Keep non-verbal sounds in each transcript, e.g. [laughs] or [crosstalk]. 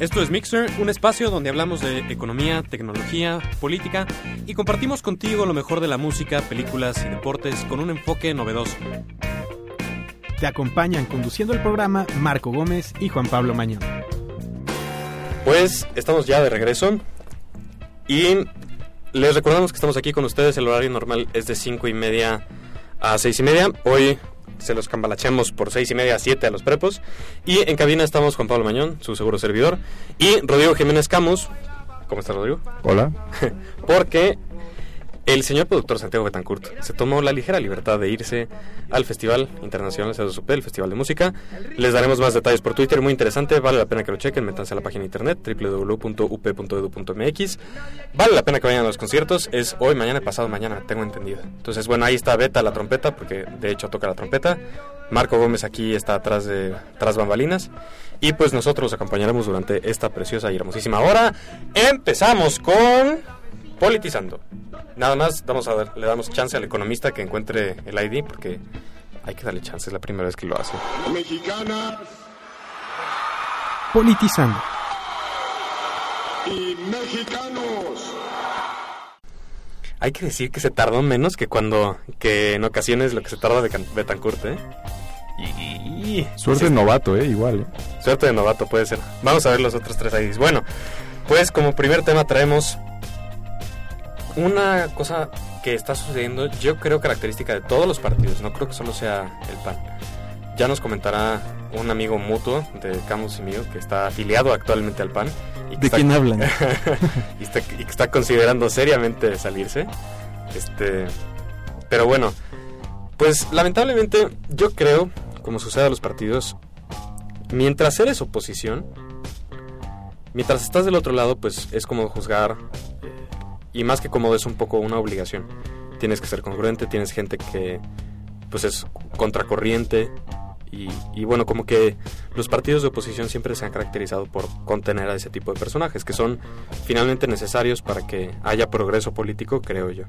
Esto es Mixer, un espacio donde hablamos de economía, tecnología, política y compartimos contigo lo mejor de la música, películas y deportes con un enfoque novedoso. Te acompañan conduciendo el programa Marco Gómez y Juan Pablo Mañón. Pues estamos ya de regreso y les recordamos que estamos aquí con ustedes. El horario normal es de 5 y media a 6 y media. Hoy se los cambalachemos por seis y media a 7 a los prepos. Y en cabina estamos Juan Pablo Mañón, su seguro servidor, y Rodrigo Jiménez Camus. ¿Cómo estás, Rodrigo? Hola. [laughs] Porque el señor productor Santiago Betancourt se tomó la ligera libertad de irse al Festival Internacional CEDOSUP, el Festival de Música. Les daremos más detalles por Twitter, muy interesante, vale la pena que lo chequen, métanse a la página de internet www.up.edu.mx. Vale la pena que vayan a los conciertos, es hoy, mañana pasado mañana, tengo entendido. Entonces, bueno, ahí está Beta la trompeta, porque de hecho toca la trompeta. Marco Gómez aquí está atrás de tras bambalinas. Y pues nosotros los acompañaremos durante esta preciosa y hermosísima hora. Empezamos con politizando. Nada más damos a le damos chance al economista que encuentre el ID porque hay que darle chance, es la primera vez que lo hace. Mexicanas Politizando. y mexicanos. Hay que decir que se tardó menos que cuando que en ocasiones lo que se tarda de Betancourt, ¿eh? Y, Suerte de novato, ¿eh? Igual, ¿eh? Suerte de novato puede ser. Vamos a ver los otros tres IDs. Bueno, pues como primer tema traemos una cosa que está sucediendo, yo creo característica de todos los partidos, no creo que solo sea el PAN. Ya nos comentará un amigo mutuo de Camus y mío que está afiliado actualmente al PAN. Y ¿De está- quién hablan? [laughs] y, está, y que está considerando seriamente salirse. Este, pero bueno, pues lamentablemente yo creo, como sucede a los partidos, mientras eres oposición, mientras estás del otro lado, pues es como juzgar, y más que cómodo es un poco una obligación. Tienes que ser congruente, tienes gente que pues es contracorriente y, y bueno, como que los partidos de oposición siempre se han caracterizado por contener a ese tipo de personajes que son finalmente necesarios para que haya progreso político, creo yo.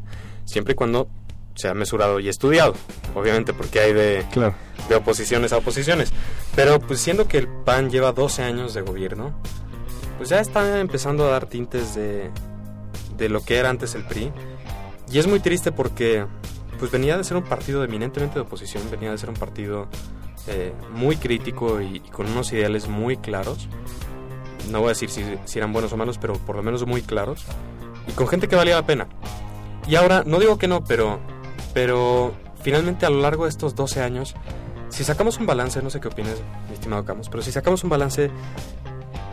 Siempre y cuando sea mesurado y estudiado, obviamente porque hay de, Claro. de oposiciones a oposiciones. Pero pues siendo que el PAN lleva 12 años de gobierno, pues ya está empezando a dar tintes de, de lo que era antes el PRI. Y es muy triste porque pues venía de ser un partido eminentemente de oposición, venía de ser un partido eh, muy crítico y, con unos ideales muy claros. No voy a decir si, si eran buenos o malos, pero por lo menos muy claros. Y con gente que valía la pena. Y ahora, no digo que no, pero, pero finalmente a lo largo de estos 12 años, si sacamos un balance, no sé qué opinas, mi estimado Camus, pero si sacamos un balance,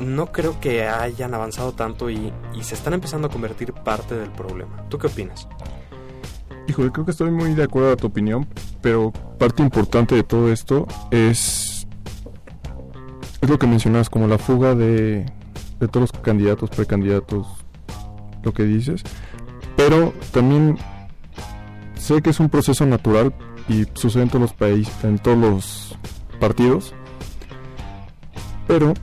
no creo que hayan avanzado tanto y, se están empezando a convertir parte del problema. ¿Tú qué opinas? Híjole, creo que estoy muy de acuerdo a tu opinión, pero parte importante de todo esto es es lo que mencionas como la fuga de, de todos los candidatos, precandidatos, lo que dices, pero también sé que es un proceso natural y sucede en todos los países, en todos los partidos, pero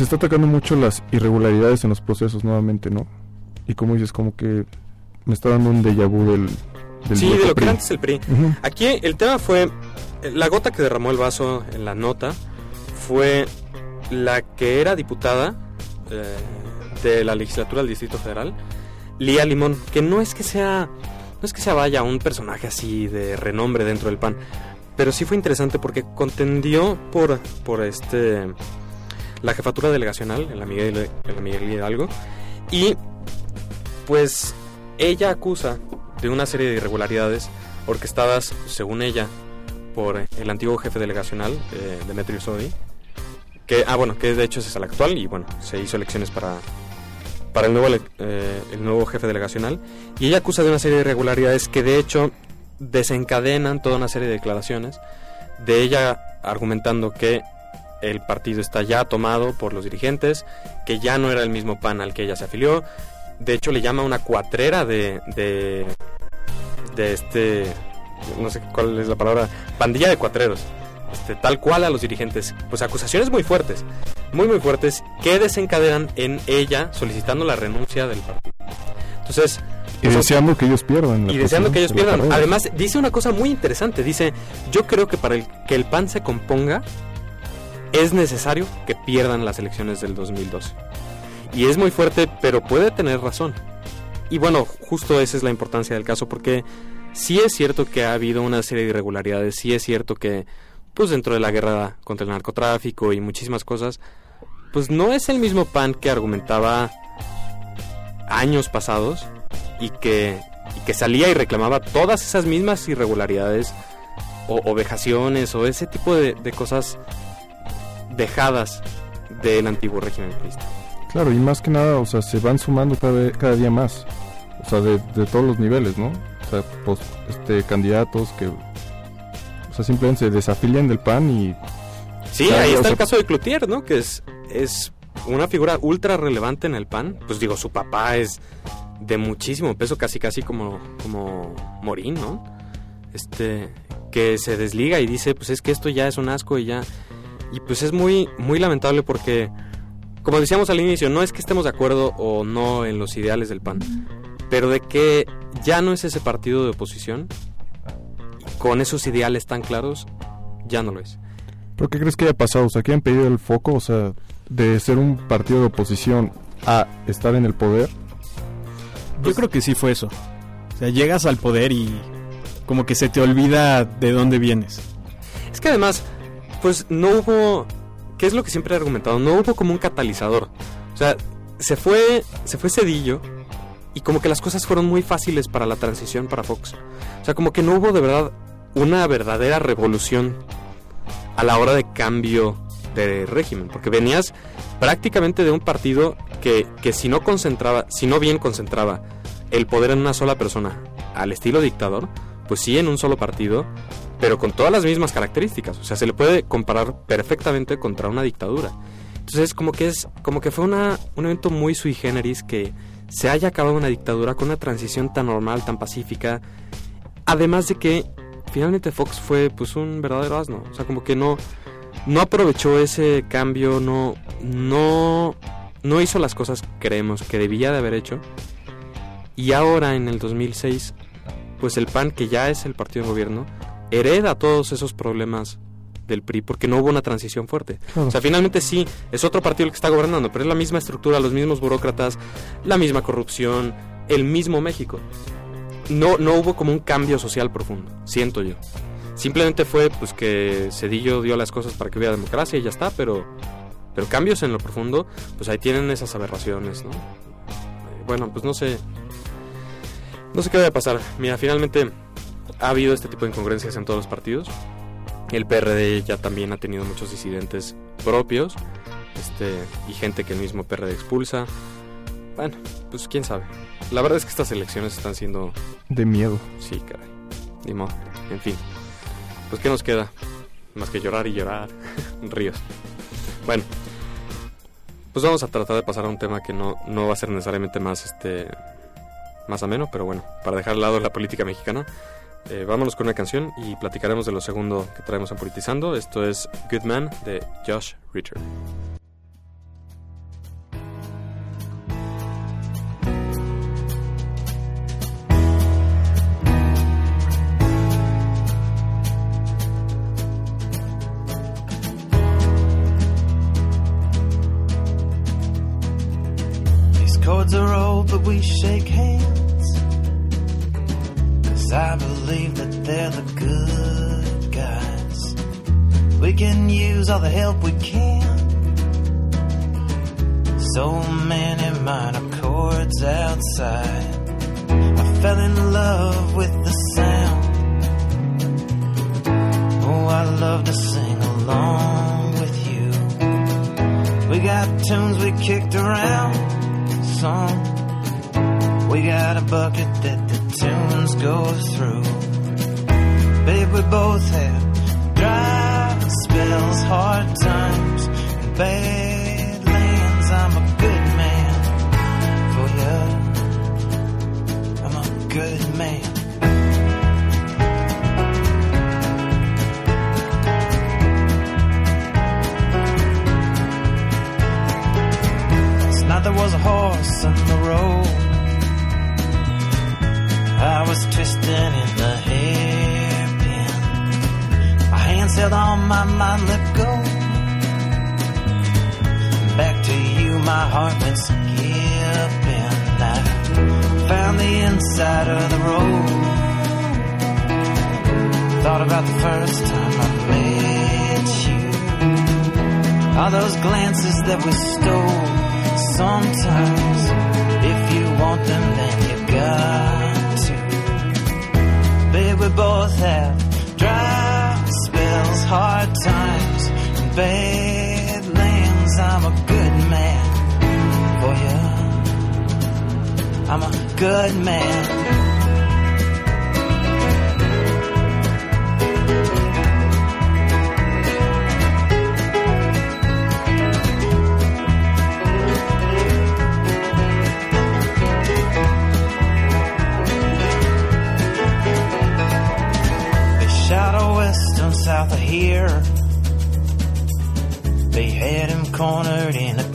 se está atacando mucho las irregularidades en los procesos nuevamente, ¿no? Y como dices, como que me está dando un déjà vu del, del Sí, de lo que era antes el PRI. Aquí el tema fue, eh, la gota que derramó el vaso en la nota fue la que era diputada eh, de la legislatura del Distrito Federal, Lía Limón, que no es que sea, no es que sea vaya un personaje así de renombre dentro del PAN, pero sí fue interesante porque contendió por, por este la jefatura delegacional en la Miguel, la Hidalgo y pues ella acusa de una serie de irregularidades orquestadas, según ella, por el antiguo jefe delegacional, eh, Demetrio Sodi, que, ah, bueno, que de hecho es el actual y bueno, se hizo elecciones para, para el, nuevo, eh, el nuevo jefe delegacional, y ella acusa de una serie de irregularidades que de hecho desencadenan toda una serie de declaraciones de ella argumentando que el partido está ya tomado por los dirigentes, que ya no era el mismo PAN al que ella se afilió, de hecho le llama una cuatrera de, de, de este, no sé cuál es la palabra, pandilla de cuatreros, este, tal cual a los dirigentes, pues acusaciones muy fuertes, muy muy fuertes, que desencadenan en ella solicitando la renuncia del partido. Entonces, Y eso- deseando que ellos pierdan. la y deseando que ellos pierdan. Además, dice una cosa muy interesante. Dice, yo creo que para el, que el PAN se componga, es necesario que pierdan las elecciones del 2012. Y es muy fuerte, pero puede tener razón. Y bueno, justo esa es la importancia del caso, porque sí es cierto que ha habido una serie de irregularidades, sí es cierto que, pues dentro de la guerra contra el narcotráfico y muchísimas cosas, pues no es el mismo PAN que argumentaba años pasados y que, que salía y reclamaba todas esas mismas irregularidades o, vejaciones o ese tipo de cosas dejadas del antiguo régimen priista. Claro, y más que nada, o sea, se van sumando cada, día más. O sea, de, de todos los niveles, ¿no? O sea, pues, este, candidatos que, o sea, simplemente se desafilian del PAN y Sí, ahí o está sea- el caso de Cloutier, ¿no? Que es, es una figura ultra relevante en el PAN. Pues digo, su papá es de muchísimo peso, casi casi como, como Morín, ¿no? Este, que se desliga y dice, pues es que esto ya es un asco y ya... Y pues es muy, muy lamentable porque, como decíamos al inicio, no es que estemos de acuerdo o no en los ideales del PAN, pero de que ya no es ese partido de oposición, con esos ideales tan claros, ya no lo es. ¿Pero qué crees que haya pasado? O sea, que han pedido el foco, o sea, de ser un partido de oposición a estar en el poder. Yo creo que sí fue eso. O sea, llegas al poder y como que se te olvida de dónde vienes. Es que además, pues no hubo, ¿qué es lo que siempre he argumentado? No hubo como un catalizador. O sea, se fue, se fue Cedillo y como que las cosas fueron muy fáciles para la transición para Fox. O sea, como que no hubo de verdad una verdadera revolución a la hora de cambio de régimen, porque venías prácticamente de un partido que, que si no concentraba, si no bien concentraba el poder en una sola persona, al estilo dictador, pues sí en un solo partido, pero con todas las mismas características. O sea, se le puede comparar perfectamente contra una dictadura. Entonces, como que es, como que fue una, un evento muy sui generis que se haya acabado una dictadura con una transición tan normal, tan pacífica. Además de que finalmente Fox fue pues un verdadero asno. O sea, como que no, no aprovechó ese cambio, no, no, no hizo las cosas creemos que debía de haber hecho. Y ahora en el 2006, pues el PAN, que ya es el partido de gobierno, hereda todos esos problemas del PRI porque no hubo una transición fuerte. Claro. O sea, finalmente sí, es otro partido el que está gobernando, pero es la misma estructura, los mismos burócratas, la misma corrupción, el mismo México. No, no hubo como un cambio social profundo, siento yo. Simplemente fue pues que Cedillo dio las cosas para que hubiera democracia y ya está, pero, pero cambios en lo profundo, pues ahí tienen esas aberraciones, ¿no? Eh, Bueno, pues no sé. No sé qué va a pasar. Mira, finalmente ha habido este tipo de incongruencias en todos los partidos. El PRD ya también ha tenido muchos disidentes propios. Este, y gente que el mismo PRD expulsa. Bueno, pues quién sabe. La verdad es que estas elecciones están siendo. De miedo. Sí, caray. Ni modo. En fin. Pues qué nos queda. Más que llorar y llorar. [laughs] Ríos. Bueno. Pues vamos a tratar de pasar a un tema que no, no va a ser necesariamente más este. más ameno, pero bueno, para dejar al lado la política mexicana. Eh, vámonos con una canción y platicaremos de lo segundo que traemos en Politizando. Esto es Good Man de Josh Ritter. Good man. South of here. They had him cornered in a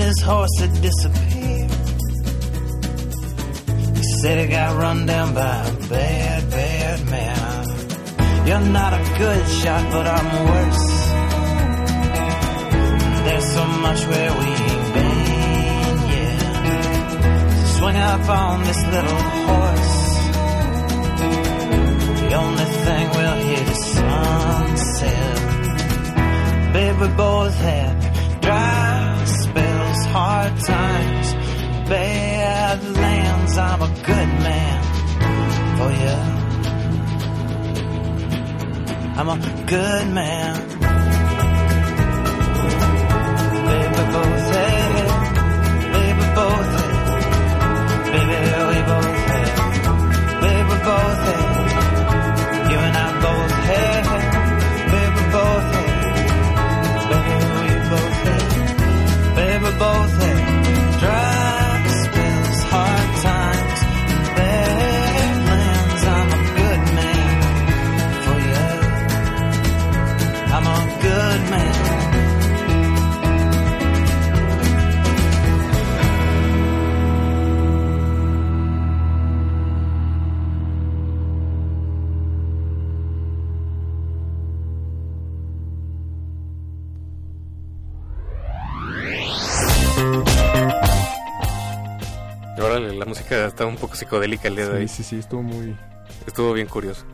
his horse had disappeared. He said he got run down by a bad, bad man. You're not a good shot, but I'm worse. There's so much where we ain't been, yeah. Swing up on this little horse. The only thing we'll hear is sunset. Babe, we both had hard times, bad lands. I'm a good man for you. I'm a good man. Está un poco psicodélica el día de hoy. Sí, sí, sí, estuvo muy... Estuvo bien curioso.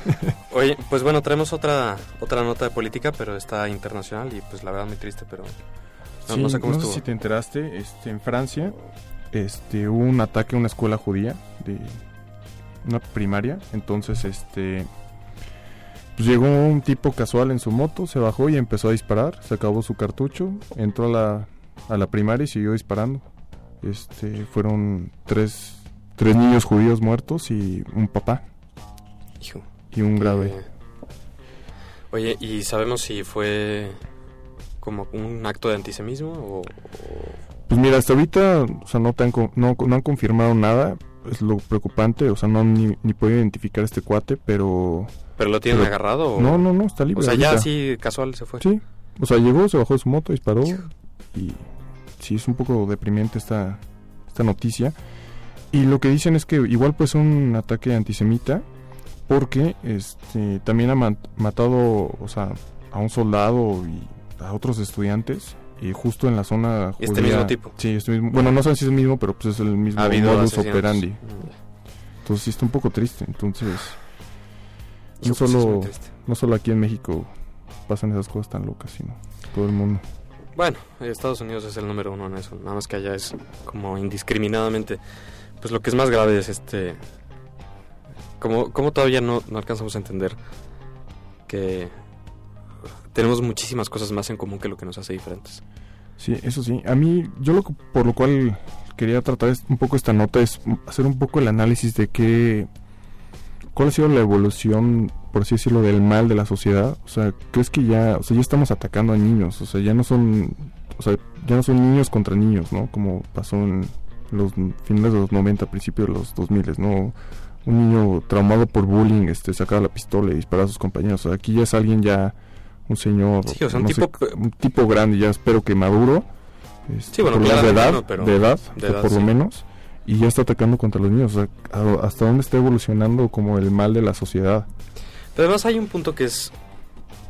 [laughs] Oye, pues bueno, traemos otra otra nota de política, pero está internacional y pues la verdad muy triste, pero no, Sí, no sé cómo estuvo. si te enteraste, este, en Francia este, hubo un ataque a una escuela judía de una primaria. Entonces, este, pues llegó un tipo casual en su moto, se bajó y empezó a disparar. Se acabó su cartucho, entró a la, a la primaria y siguió disparando. Este, fueron tres, tres niños judíos muertos y un papá Hijo. y un grave. Eh, Oye, ¿y sabemos si fue como un acto de antisemitismo o, o- Pues mira, hasta ahorita, o sea, no, con- no, no han confirmado nada. Es lo preocupante, o sea, no han ni, ni podido identificar a este cuate, pero... pero lo tienen Pero- agarrado o No, no, no, está o libre. sea, ya así casual se fue. Sí, o sea, llegó, se bajó de su moto, disparó y sí, es un poco deprimente esta, esta noticia. Y lo que dicen es que igual pues un ataque antisemita porque este también ha matado, o sea, a un soldado y a otros estudiantes y justo en la zona Este judía- mismo tipo. Sí, este mismo. Bueno, no sé si es el mismo, pero pues es el mismo Ha modus operandi. Mm. Entonces sí está un poco triste. Entonces, no es solo, no solo aquí en México pasan esas cosas tan locas, sino todo el mundo. Bueno, Estados Unidos es el número uno en eso, nada más que allá es como indiscriminadamente. Pues lo que es más grave es este... Como, como todavía no, no alcanzamos a entender que tenemos muchísimas cosas más en común que lo que nos hace diferentes. Sí, eso sí. A mí, yo lo por lo cual quería tratar un poco esta nota es hacer un poco el análisis de qué, cuál ha sido la evolución, por así decirlo, del mal de la sociedad. O sea, crees que ya, o sea, ya estamos atacando a niños, o sea, ya no son, o sea, ya no son niños contra niños, ¿no? Como pasó en los finales de los 90, principios de los 2000, ¿no? Un niño traumado por bullying, este, sacaba la pistola y disparaba a sus compañeros. O sea, aquí ya es alguien ya, un señor, Sí, o sea, un no tipo- un tipo grande, ya espero que maduro. este, Sí, bueno, por menos de edad, no, pero de edad, de por lo menos, y ya está atacando contra los niños. O sea, hasta dónde está evolucionando como el mal de la sociedad. Pero además hay un punto que es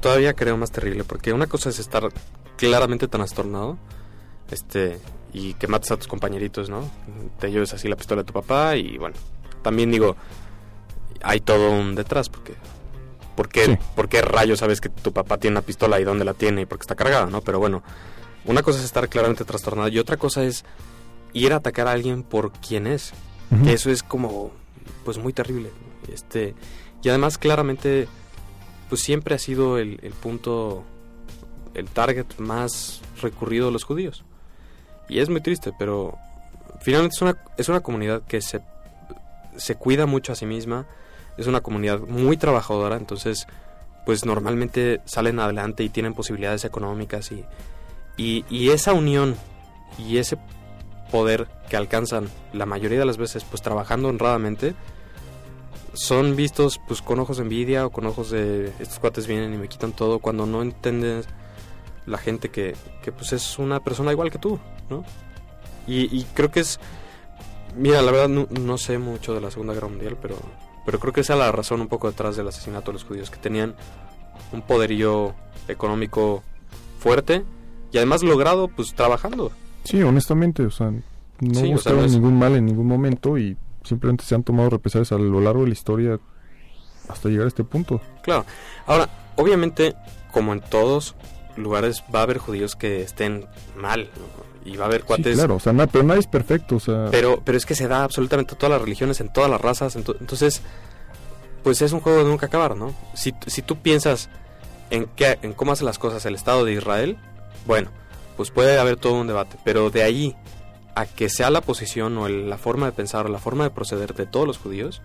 todavía creo más terrible, porque una cosa es estar claramente trastornado, este, y que mates a tus compañeritos, ¿no? Te lleves así la pistola de tu papá y bueno, también digo, hay todo un detrás, porque ¿por qué, Sí. por qué rayos sabes que tu papá tiene una pistola y dónde la tiene y por qué está cargada, ¿no? Pero bueno, una cosa es estar claramente trastornado y otra cosa es ir a atacar a alguien por quien es, que eso es como pues muy terrible este y además claramente pues siempre ha sido el, el punto el target más recurrido de los judíos y es muy triste pero finalmente es una es una comunidad que se se cuida mucho a sí misma. Es una comunidad muy trabajadora entonces pues normalmente salen adelante y tienen posibilidades económicas y y, esa unión y ese poder que alcanzan la mayoría de las veces pues trabajando honradamente son vistos pues con ojos de envidia o con ojos de estos cuates vienen y me quitan todo cuando no entiendes la gente que, que pues es una persona igual que tú, ¿no? Y, y creo que es mira la verdad no, no sé mucho de la Segunda Guerra Mundial pero pero creo que esa es la razón un poco detrás del asesinato de los judíos que tenían un poderío económico fuerte y además logrado pues trabajando Sí, honestamente, o sea, no Sí, o sea, ningún mal en ningún momento y simplemente se han tomado represalias a lo largo de la historia hasta llegar a este punto. Claro. Ahora, obviamente, como en todos lugares, va a haber judíos que estén mal. ¿no? Y va a haber Sí, cuates. claro, o sea, na- pero nadie es perfecto, o sea, Pero, pero es que se da absolutamente en todas las religiones, en todas las razas. ento- entonces, pues es un juego de nunca acabar, ¿no? Si, si tú piensas en, qué, en cómo hace las cosas el Estado de Israel, bueno, pues puede haber todo un debate. Pero de ahí a que sea la posición o el- la forma de pensar o la forma de proceder de todos los judíos,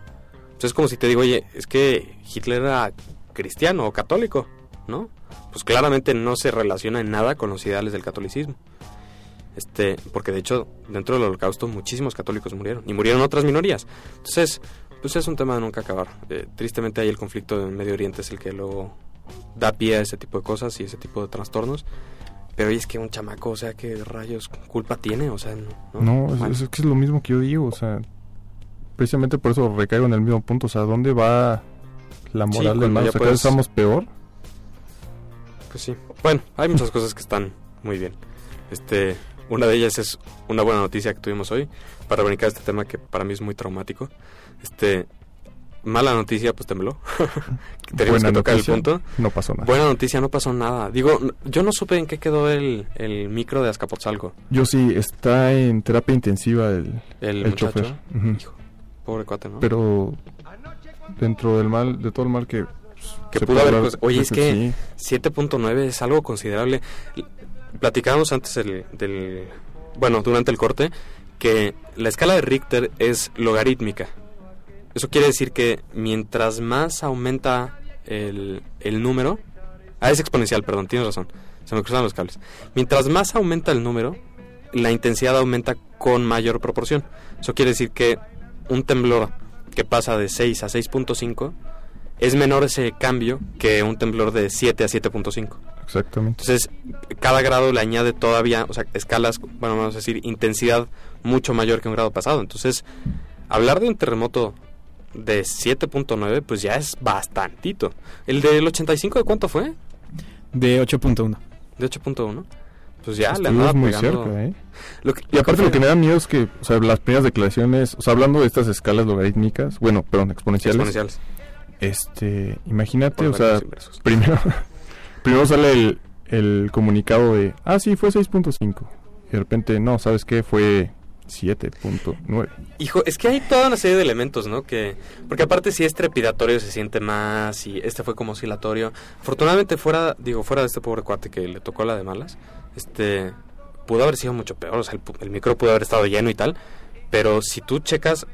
pues es como si te digo, oye, es que Hitler era cristiano o católico, ¿no? Pues claramente no se relaciona en nada con los ideales del catolicismo. Este, porque de hecho, dentro del holocausto muchísimos católicos murieron y murieron otras minorías. Entonces, pues es un tema de nunca acabar. Eh, tristemente ahí el conflicto en Medio Oriente es el que luego da pie a ese tipo de cosas y ese tipo de trastornos. Pero es que un chamaco, o sea, ¿qué rayos culpa tiene? O sea, no. no, es, que es lo mismo que yo digo, o sea, precisamente por eso recaigo en el mismo punto, o sea, ¿dónde va la Sí, moral del cuando mal? O sea, puedes- estamos peor. Sí. Bueno, hay muchas cosas que están muy bien. Este, una de ellas es una buena noticia que tuvimos hoy para brincar este tema que para mí es muy traumático. Este, mala noticia, pues tembló. [laughs] Tenemos que tocar noticia, el punto. No pasó nada. Buena noticia, no pasó nada. Digo, yo no supe en qué quedó el, el micro de Azcapotzalco. Yo sí, está en terapia intensiva el, El, chofer. Hijo, pobre cuate, ¿no? Pero dentro del mal, de todo el mal que... Que pudo haber hablar, Oye, es que 7.9 es algo considerable. Platicábamos antes del, del- Bueno, durante el corte, que la escala de Richter es logarítmica. Eso quiere decir que mientras más aumenta el, el número... Ah, es exponencial, perdón, tienes razón. Se me cruzan los cables. Mientras más aumenta el número, la intensidad aumenta con mayor proporción. Eso quiere decir que un temblor que pasa de 6 a 6.5 es menor ese cambio que un temblor de 7 a 7.5. Exactamente. Entonces, cada grado le añade todavía, o sea, escalas, bueno, vamos a decir, intensidad mucho mayor que un grado pasado. Entonces, hablar de un terremoto de 7.9, pues ya es bastantito. ¿El del 85 de cuánto fue? De 8.1. De 8.1. Pues ya le Estuvimos andaba muy pegando. cerca, ¿eh? Lo que- Y aparte lo que me da miedo es que, o sea, las primeras declaraciones, o sea, hablando de estas escalas logarítmicas, bueno, perdón, exponenciales, exponenciales. Este, imagínate, Por o sea, primero, [laughs] primero sale el, el comunicado de, ah, sí, fue 6.5, y de repente, no, ¿sabes qué? Fue 7.9. Hijo, es que hay toda una serie de elementos, ¿no? Que porque aparte si es trepidatorio se siente más y este fue como oscilatorio. Afortunadamente fuera, digo, fuera de este pobre cuate que le tocó la de malas, este pudo haber sido mucho peor, o sea, el, el micro pudo haber estado lleno y tal, pero si tú checas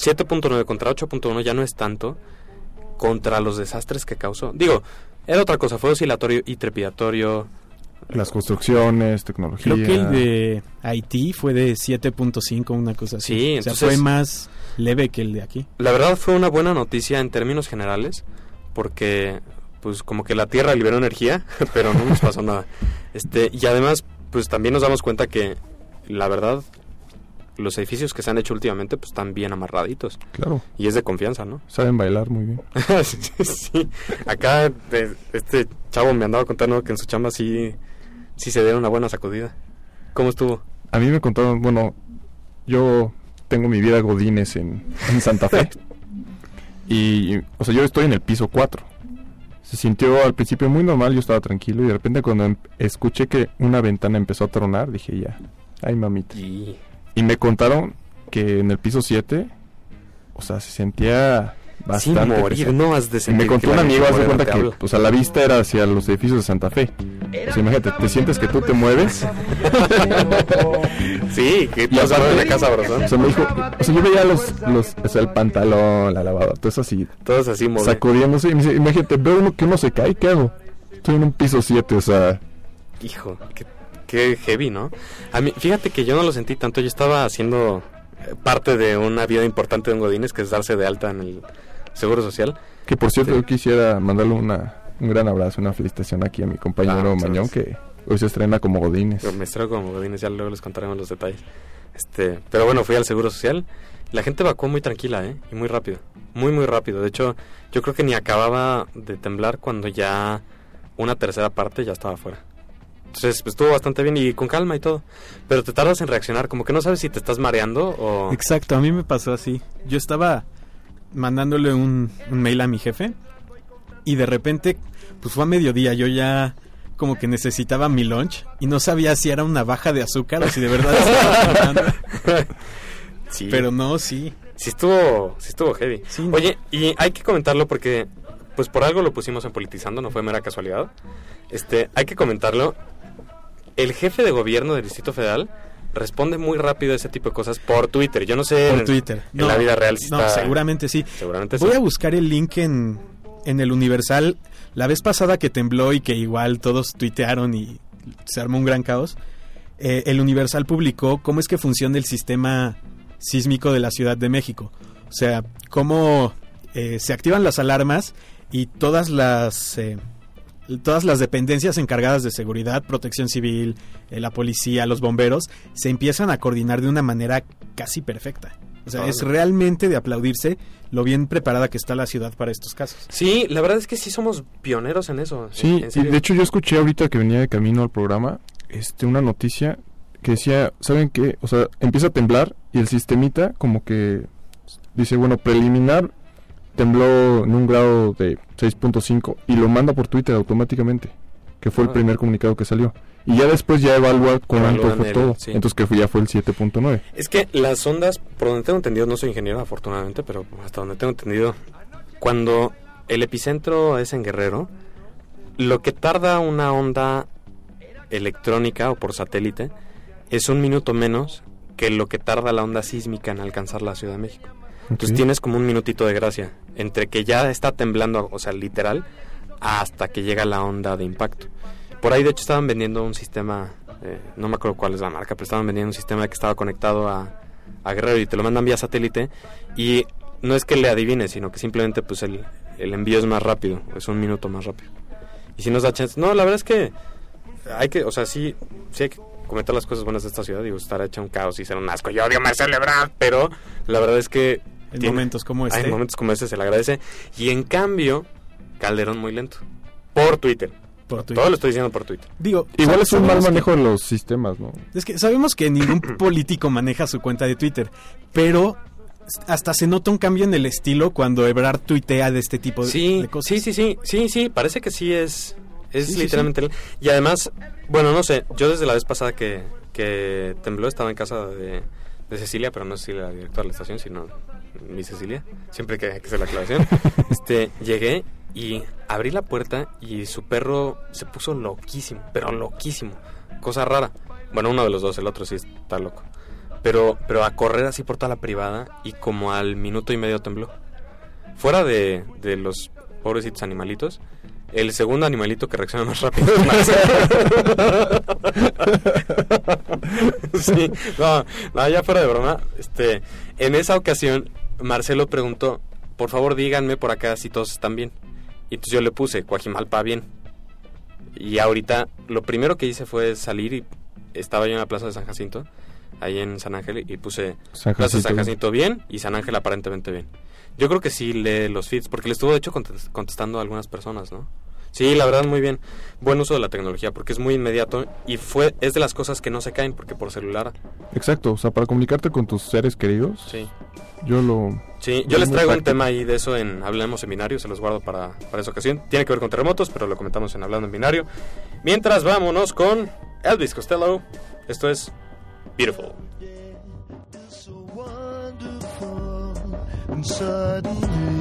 7.9 contra 8.1 ya no es tanto contra los desastres que causó. Digo, era otra cosa, fue oscilatorio y trepidatorio. Las construcciones, tecnología. Creo que el de Haití fue de 7.5, una cosa así. Sí, o sea, entonces- fue más leve que el de aquí. La verdad fue una buena noticia en términos generales, porque pues como que la Tierra liberó energía, [laughs] pero no nos pasó nada. Este, y además, pues también nos damos cuenta que la verdad los edificios que se han hecho últimamente pues están bien amarraditos. Claro, Y es de confianza, ¿no? saben bailar muy bien. [laughs] sí, sí. Acá este chavo me andaba contando que en su chamba sí, sí se dieron una buena sacudida. ¿Cómo estuvo? A mí me contaron, bueno, yo tengo mi vida Godines en, en Santa Fe. [laughs] y, o sea, yo estoy en el piso 4. Se sintió al principio muy normal, yo estaba tranquilo y de repente cuando em- escuché que una ventana empezó a tronar, dije ya, ay mamita. Y Y me contaron que en el piso 7, o sea, se sentía bastante... sin morir, pesado. no has de Y sentir me contó un amigo, haz de morena cuenta que, habla. pues a la vista era hacia los edificios de Santa Fe. O sea, imagínate, te sientes que tú te mueves. [laughs] Sí, que Y pasa aparte- en la casa, bro. O sea, me dijo, o sea, yo veía los, los, o sea, el pantalón, la lavadora, todo eso así, Todos así mover. sacudiéndose. Y me dice, imagínate, veo uno que uno se cae, ¿qué hago? Estoy en un piso 7, o sea, Hijo, qué, qué heavy, ¿no? A mí, fíjate que yo no lo sentí tanto. Yo estaba haciendo eh, parte de una vida importante de un Godínez, que es darse de alta en el Seguro Social. que por cierto Sí. yo quisiera mandarle una, un gran abrazo, una felicitación aquí a mi compañero Ah, Mañón, que hoy se estrena como Godines. Me estreno como Godínez, ya luego les contaremos los detalles. Este, pero bueno, fui al Seguro Social. La gente evacuó muy tranquila, ¿eh? Y muy rápido. Muy, muy rápido. De hecho, yo creo que ni acababa de temblar cuando ya una tercera parte ya estaba fuera. Entonces, pues, estuvo bastante bien y con calma y todo. Pero te tardas en reaccionar, como que no sabes si te estás mareando o... Exacto, a mí me pasó así. Yo estaba mandándole un, un mail a mi jefe y de repente, pues fue a mediodía, yo ya como que necesitaba mi lunch y no sabía si era una baja de azúcar o si de verdad [laughs] estaba. Sí. Pero no, sí. Sí estuvo, sí estuvo heavy. Sí, no. Oye, y hay que comentarlo porque, pues por algo lo pusimos en Politizando, no fue mera casualidad. Este, hay que comentarlo. El jefe de gobierno del Distrito Federal responde muy rápido a ese tipo de cosas por Twitter. Yo no sé Por en- Twitter. en la vida real si No, está- seguramente sí. Seguramente sí. Voy a buscar el link en, en el Universal. La vez pasada que tembló y que igual todos tuitearon y se armó un gran caos, eh, el Universal publicó cómo es que funciona el sistema sísmico de la Ciudad de México. O sea, cómo eh, se activan las alarmas y todas las... eh, todas las dependencias encargadas de seguridad, protección civil, eh, la policía, los bomberos, se empiezan a coordinar de una manera casi perfecta. O sea, es realmente de aplaudirse lo bien preparada que está la ciudad para estos casos. Sí, la verdad es que sí somos pioneros en eso. Sí, en de hecho yo escuché ahorita que venía de camino al programa este una noticia que decía, ¿saben qué? O sea, empieza a temblar y el sistemita como que dice, bueno, preliminar tembló en un grado de 6.5 y lo manda por Twitter automáticamente, que fue el Ah. primer comunicado que salió. Y ya después ya evalúa alto fue el- todo. sí. Entonces que fue- ya fue el 7.9. Es que las ondas, por donde tengo entendido, no soy ingeniero afortunadamente, pero hasta donde tengo entendido, cuando el epicentro es en Guerrero, lo que tarda una onda electrónica o por satélite es un minuto menos que lo que tarda la onda sísmica en alcanzar la Ciudad de México. Entonces tienes como un minutito de gracia entre que ya está temblando, o sea, literal, hasta que llega la onda de impacto. Por ahí, de hecho, estaban vendiendo un sistema, eh, no me acuerdo cuál es la marca, pero estaban vendiendo un sistema que estaba conectado a, a Guerrero y te lo mandan vía satélite. Y no es que le adivines, sino que simplemente pues el, el envío es más rápido, es un minuto más rápido. Y si nos da chance, no, la verdad es que hay que, o sea, sí, sí hay que comentar las cosas buenas de esta ciudad. Digo, estar hecha un caos y ser un asco. Yo odio a Marcelo Ebrard, pero la verdad es que En tiene- momentos como este. hay momentos como ese se le agradece. Y en cambio, Calderón muy lento. Por Twitter. por Twitter. Todo lo estoy diciendo por Twitter. Digo, Igual es un mal que- manejo de los sistemas, ¿no? Es que sabemos que ningún [clears throat] político maneja su cuenta de Twitter, pero hasta se nota un cambio en el estilo cuando Ebrard tuitea de este tipo de, Sí, de cosas. sí, sí, sí, sí, sí, parece que sí es, es Sí, sí, literalmente. Y además, bueno, no sé, yo desde la vez pasada que, que tembló estaba en casa de, de Cecilia, pero no Cecilia la directora de la estación, sino mi Cecilia, siempre que hay que hacer la aclaración. [laughs] este, llegué y abrí la puerta y su perro se puso loquísimo, pero loquísimo, cosa rara. Bueno, uno de los dos, el otro sí está loco. Pero, pero a correr así por toda la privada y como al minuto y medio tembló. Fuera de, de los pobrecitos animalitos, el segundo animalito que reacciona más rápido es Marcelo. [laughs] sí, no, no, ya fuera de broma. Este, en esa ocasión, Marcelo preguntó, por favor díganme por acá si todos están bien. Y entonces yo le puse, Coajimalpa bien. Y ahorita, lo primero que hice fue salir y estaba yo en la plaza de San Jacinto, ahí en San Ángel y puse San Plaza Jacinto. San Jacinto bien y San Ángel aparentemente bien. Yo creo que sí lee los feeds, porque le estuvo de hecho contes- contestando a algunas personas, ¿no? Sí, la verdad muy bien. Buen uso de la tecnología porque es muy inmediato y fue es de las cosas que no se caen porque por celular. Exacto, o sea, para comunicarte con tus seres queridos, Sí. yo lo... Sí, yo Es les traigo un tema ahí de eso en Hablemos en Binario, se los guardo para, para esa ocasión. Tiene que ver con terremotos, pero lo comentamos en Hablando en Binario. Mientras vámonos con Elvis Costello. Esto es Beautiful. so wonderful, and suddenly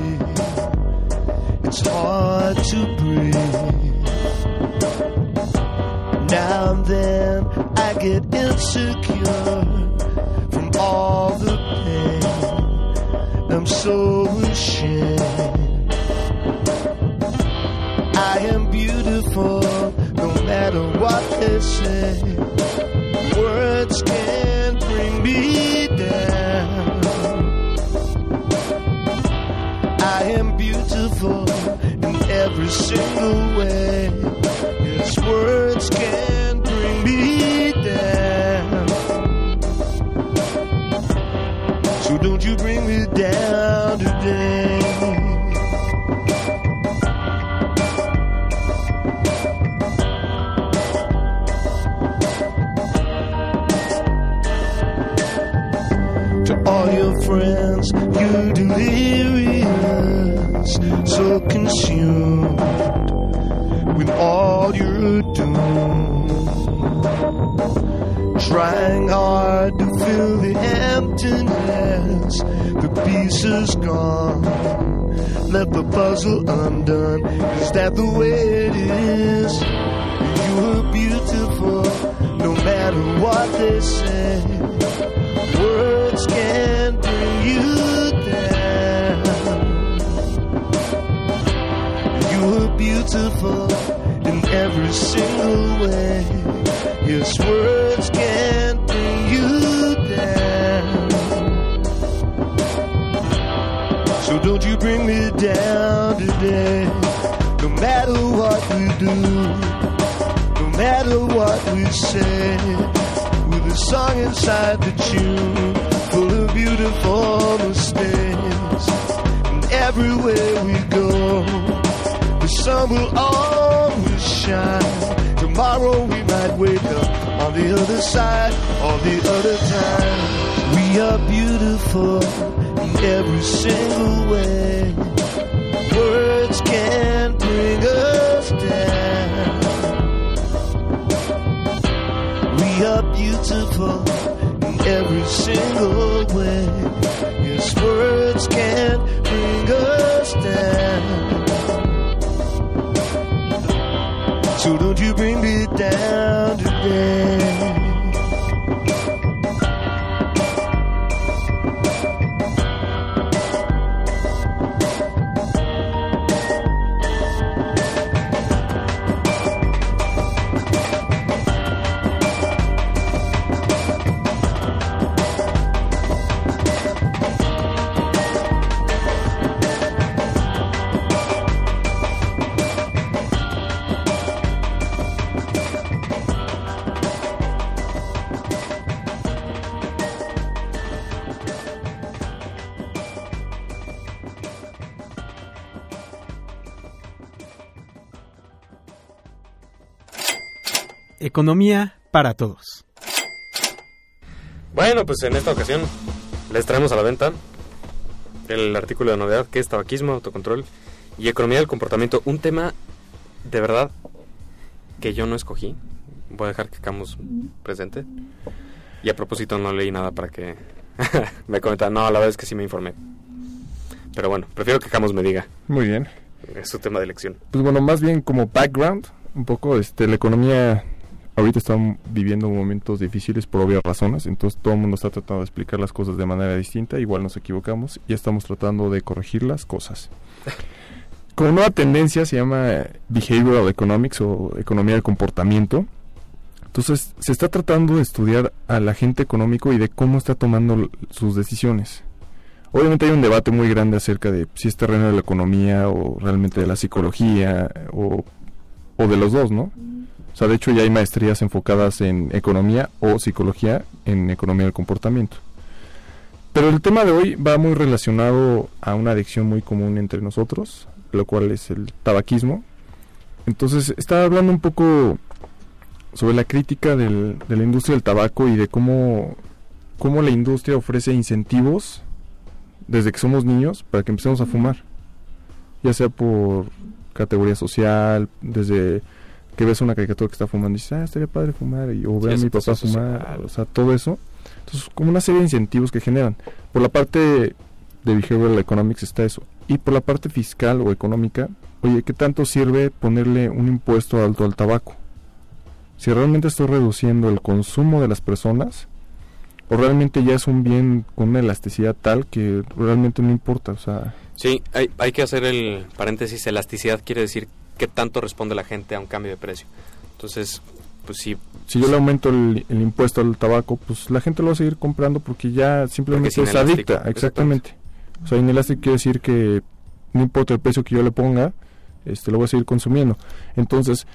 it's hard to breathe. Now and then I get insecure from all the pain. I'm so ashamed. I am beautiful, no matter what they say. Words can't bring me beautiful in every single way. Yes, words can bring me down. So don't you bring me down today. to all your friends. You delirious, so consumed with all you're doing. Trying hard to fill the emptiness, the pieces gone. Left the puzzle undone. Is that the way it is? You are beautiful, no matter what they say. Every single way. His words can't bring you down. So don't you bring me down today. No matter what we do, no matter what we say with a song inside the tune full of beautiful mistakes. And everywhere we go, the sun will always Tomorrow we might wake up on the other side, on the other time. We are beautiful in every single way. Words can't bring us down. We are beautiful in every single way. Economía para todos. Bueno, pues en esta ocasión les traemos a la venta el artículo de novedad que es tabaquismo, autocontrol y economía del comportamiento. Un tema de verdad que yo no escogí. Voy a dejar que Camus presente. Y a propósito no leí nada para que [laughs] me comentara. No, la verdad es que sí me informé. Pero bueno, prefiero que Camus me diga. Muy bien. Es su tema de elección. Pues bueno, más bien como background, un poco, este, la economía ahorita está viviendo momentos difíciles por obvias razones, entonces todo el mundo está tratando de explicar las cosas de manera distinta, igual nos equivocamos y estamos tratando de corregir las cosas. Como nueva tendencia se llama Behavioral Economics o Economía del Comportamiento. Entonces se está tratando de estudiar al agente económico y de cómo está tomando sus decisiones. Obviamente hay un debate muy grande acerca de si es terreno de la economía o realmente de la psicología o, o de los dos, ¿no? Sea, de hecho ya hay maestrías enfocadas en economía o psicología en economía del comportamiento. Pero el tema de hoy va muy relacionado a una adicción muy común entre nosotros, lo cual es el tabaquismo. Entonces, estaba hablando un poco sobre la crítica de la industria del tabaco y de cómo, cómo la industria ofrece incentivos desde que somos niños para que empecemos a fumar. Ya sea por categoría social, desde que ves una caricatura que está fumando y dices, ah, estaría padre fumar, y, o ver a mi papá fumar, social. o sea, todo eso. Entonces, como una serie de incentivos que generan. Por la parte de behavioral economics está eso. Y por la parte fiscal o económica, oye, ¿qué tanto sirve ponerle un impuesto alto al tabaco? Si realmente estoy reduciendo el consumo de las personas, o realmente ya es un bien con una elasticidad tal que realmente no importa, o sea, Sí, hay, hay que hacer el paréntesis. Elasticidad quiere decir qué tanto responde la gente a un cambio de precio. Entonces, pues sí, si yo le aumento el, el impuesto al tabaco, pues la gente lo va a seguir comprando porque ya simplemente Porque es es adicta, exactamente. O sea, inelástico quiere decir que no importa el precio que yo le ponga, este lo voy a seguir consumiendo. Entonces,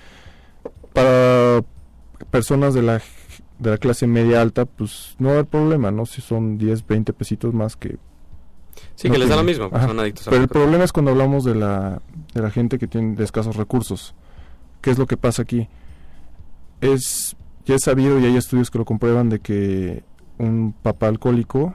para personas de la de la clase media alta, pues no va a haber problema, ¿no? Si son 10, 20 pesitos más que sí No que les da lo tiene- mismo, pues son adictos a Pero el problema es cuando hablamos de la, de la gente que tiene de escasos recursos. ¿Qué es lo que pasa aquí? Es, ya es sabido y hay estudios que lo comprueban de que un papá alcohólico,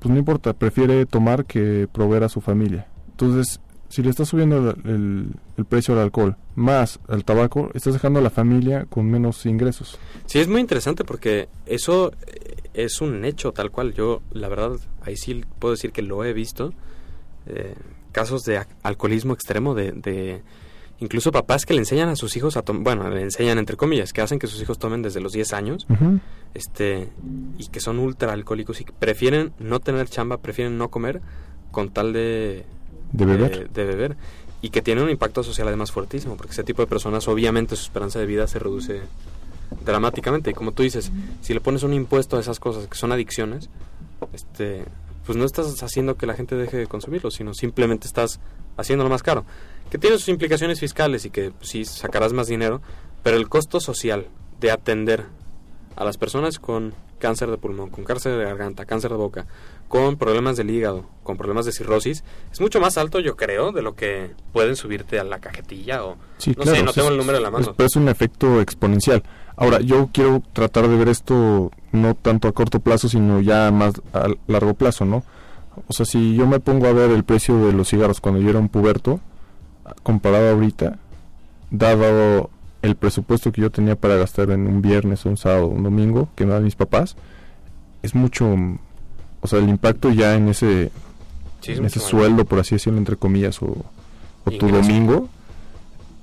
pues no importa, prefiere tomar que proveer a su familia. Entonces, si le estás subiendo el, el- el precio al alcohol más al tabaco, estás dejando a la familia con menos ingresos. Sí, es muy interesante porque eso eh, es un hecho tal cual. Yo, la verdad, ahí sí puedo decir que lo he visto. eh, casos de alcoholismo extremo, de, de incluso papás que le enseñan a sus hijos a tomar, bueno, le enseñan entre comillas, que hacen que sus hijos tomen desde los 10 años, este, y que son ultra alcohólicos y prefieren no tener chamba, prefieren no comer con tal de, De beber. de, de beber. Y que tiene un impacto social además fuertísimo, porque ese tipo de personas obviamente su esperanza de vida se reduce dramáticamente. Y como tú dices, si le pones un impuesto a esas cosas que son adicciones, este, pues no estás haciendo que la gente deje de consumirlo, sino simplemente estás haciéndolo más caro. Que tiene sus implicaciones fiscales y que pues, sí sacarás más dinero, pero el costo social de atender a las personas con cáncer de pulmón, con cáncer de garganta, cáncer de boca, con problemas del hígado, con problemas de cirrosis, es mucho más alto, yo creo, de lo que pueden subirte a la cajetilla o Sí, no claro, sé, no tengo el es- número en la es- mano. pero es un efecto exponencial. Ahora, yo quiero tratar de ver esto no tanto a corto plazo, sino ya más a largo plazo, ¿no? O sea, si yo me pongo a ver el precio de los cigarros cuando yo era un puberto, comparado ahorita, dado el presupuesto que yo tenía para gastar en un viernes, un sábado, un domingo, que me dan mis papás, es mucho, o sea, el impacto ya en ese, Sí, es en ese sueldo, por así decirlo, entre comillas, o, o tu domingo,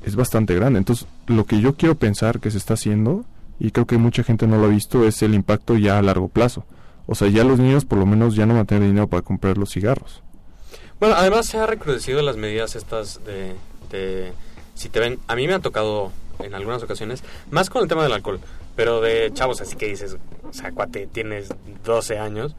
es bastante grande. Entonces, lo que yo quiero pensar que se está haciendo, y creo que mucha gente no lo ha visto, es el impacto ya a largo plazo. O sea, ya los niños por lo menos ya no van a tener dinero para comprar los cigarros. Bueno, además se ha recrudecido las medidas estas de, de si te ven, a mí me ha tocado en algunas ocasiones, más con el tema del alcohol, pero de chavos así que dices, o sea, cuate, tienes 12 años,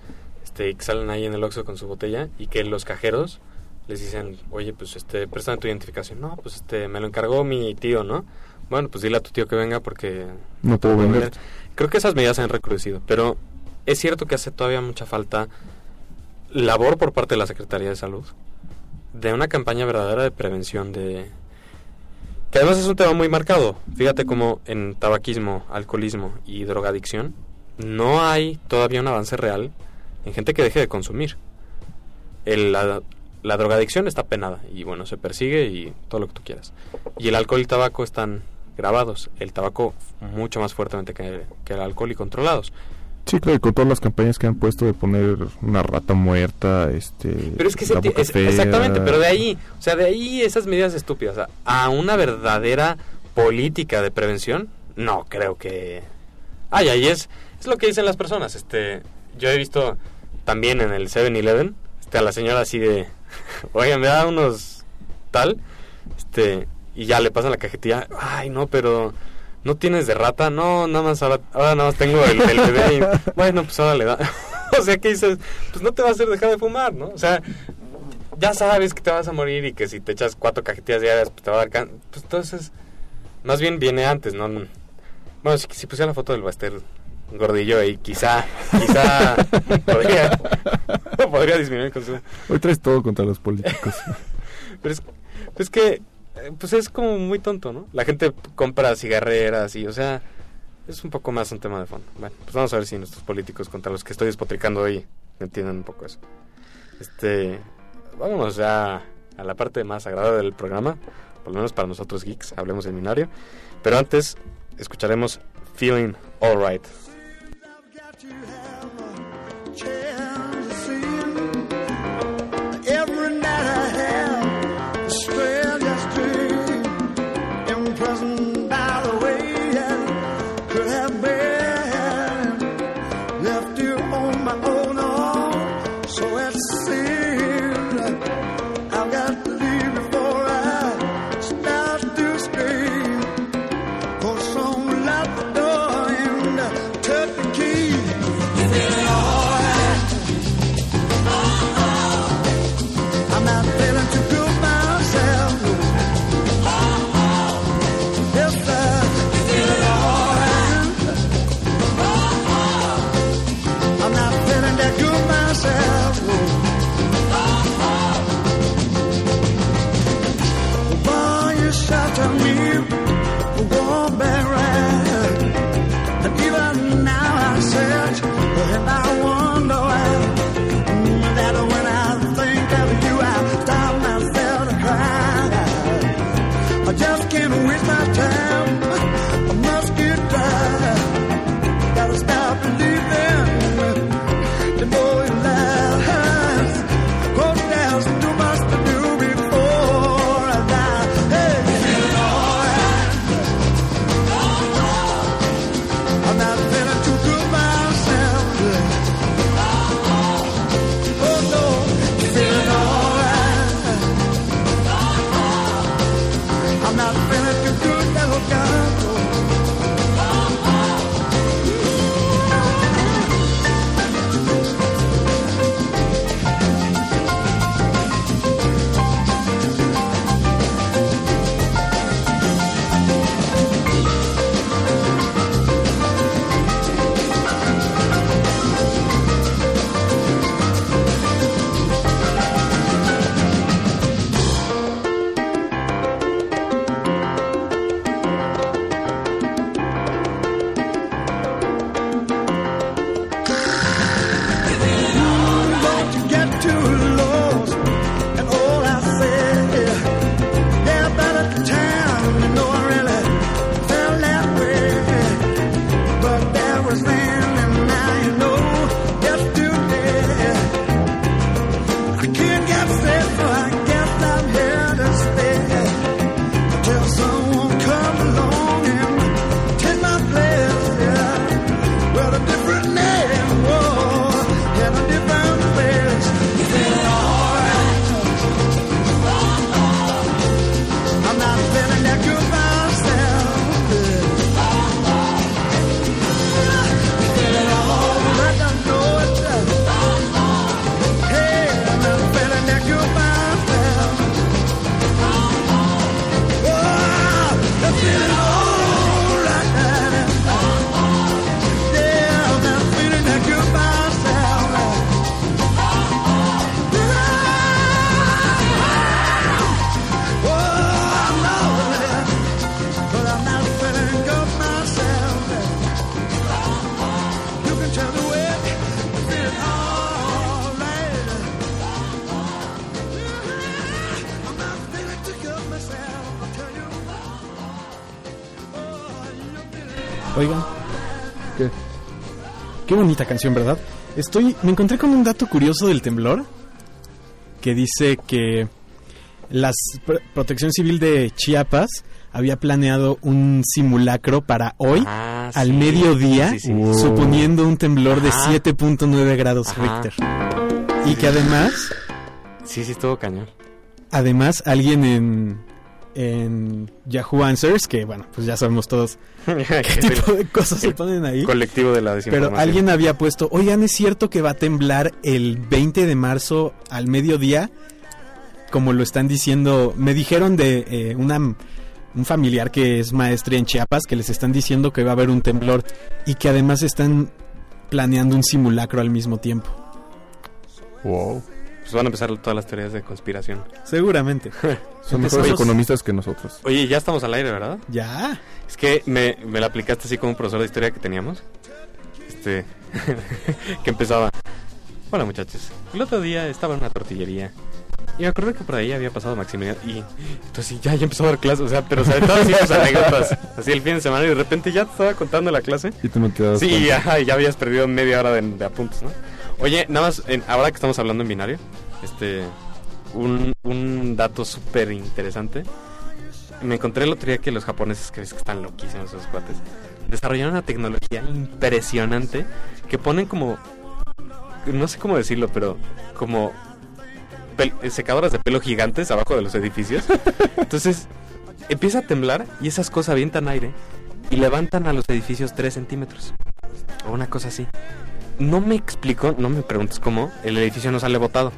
este, que salen ahí en el Oxxo con su botella y que los cajeros les dicen, oye, pues este, préstame tu identificación. No, pues este, me lo encargó mi tío, ¿no? Bueno, pues dile a tu tío que venga porque No puedo puedo vender. Creo que esas medidas se han recrudecido, pero es cierto que hace todavía mucha falta labor por parte de la Secretaría de Salud de una campaña verdadera de prevención de que además es un tema muy marcado. Fíjate como en tabaquismo, alcoholismo y drogadicción no hay todavía un avance real en gente que deje de consumir. El- la, la drogadicción está penada y bueno, se persigue y todo lo que tú quieras. Y el alcohol y el tabaco están grabados. El tabaco mucho más fuertemente que, que el alcohol y controlados. Sí, claro, y con todas las campañas que han puesto de poner una rata muerta, este... Pero es que se es- exactamente, pero de ahí, o sea, de ahí esas medidas estúpidas a, a una verdadera política de prevención, no creo que Ay, ahí es es lo que dicen las personas, este, yo he visto también en el 7-Eleven, este a la señora así de, [laughs] "Oiga, me da unos tal", este, y ya le pasa la cajetilla, "Ay, no, pero ¿No tienes de rata? No, nada más ahora, ahora nada más tengo el, bebé. y, [laughs] bueno, pues ahora le da. [laughs] o sea, que dices, pues no te va a hacer dejar de fumar, ¿no? O sea, ya sabes que te vas a morir y que si te echas cuatro cajetillas diarias pues te va a dar Pues entonces, más bien viene antes, ¿no? Bueno, si, si pusiera la foto del Baster gordillo ahí, quizá, quizá [laughs] podría, podría disminuir el consumo. Hoy traes todo contra los políticos. [laughs] Pero es, es que, eh, pues es como muy tonto, ¿no? La gente compra cigarreras y, o sea, es un poco más un tema de fondo. Bueno, pues vamos a ver si nuestros políticos contra los que estoy despotricando hoy entienden un poco eso. Este, vámonos ya a la parte más agradable del programa, por lo menos para nosotros geeks, hablemos del binario. Pero antes, escucharemos Feeling Alright. Yeah. Bonita canción, ¿verdad? Estoy, me encontré con un dato curioso del temblor que dice que la Protección Civil de Chiapas había planeado un simulacro para hoy Ah, al sí. mediodía, Sí, sí, sí. Wow. suponiendo un temblor de Ajá. 7.9 grados Ajá. Richter. Y que además, Sí, sí, estuvo cañón. además alguien en, en Yahoo Answers, que bueno, pues ya sabemos todos [laughs] qué tipo de cosas se ponen ahí. colectivo de la desinformación. Pero alguien había puesto, oigan, ¿es cierto que va a temblar el 20 de marzo al mediodía? Como lo están diciendo, me dijeron de eh, una un familiar que es maestre en Chiapas que les están diciendo que va a haber un temblor y que además están planeando un simulacro al mismo tiempo. Wow. Pues van a empezar todas las teorías de conspiración. Seguramente. [laughs] Son Entonces, mejores economistas que nosotros. Oye, ya estamos al aire, ¿verdad? ya. Es que me, me la aplicaste así como un profesor de historia que teníamos. Este. [laughs] que empezaba. Hola muchachos. El otro día estaba en una tortillería. Y me acordé que por ahí había pasado Maximiliano. Y entonces ya, ya empezó a dar clases. O sea, pero o sea, todas sus anécdotas. Así el fin de semana y de repente ya te estaba contando la clase. Y tú no te das Sí, ajá, y ya habías perdido media hora de, de apuntes, ¿no? Oye, nada más, en- ahora que estamos hablando en binario, este, un, un dato súper interesante. Me encontré el otro día que los japoneses, que que están loquísimos esos cuates, desarrollaron una tecnología impresionante que ponen como, no sé cómo decirlo, pero como pel- secadoras de pelo gigantes abajo de los edificios. [laughs] Entonces, empieza a temblar y esas cosas avientan aire y levantan a los edificios 3 centímetros. O una cosa así. No me explico, no me preguntes cómo, el edificio no sale botado.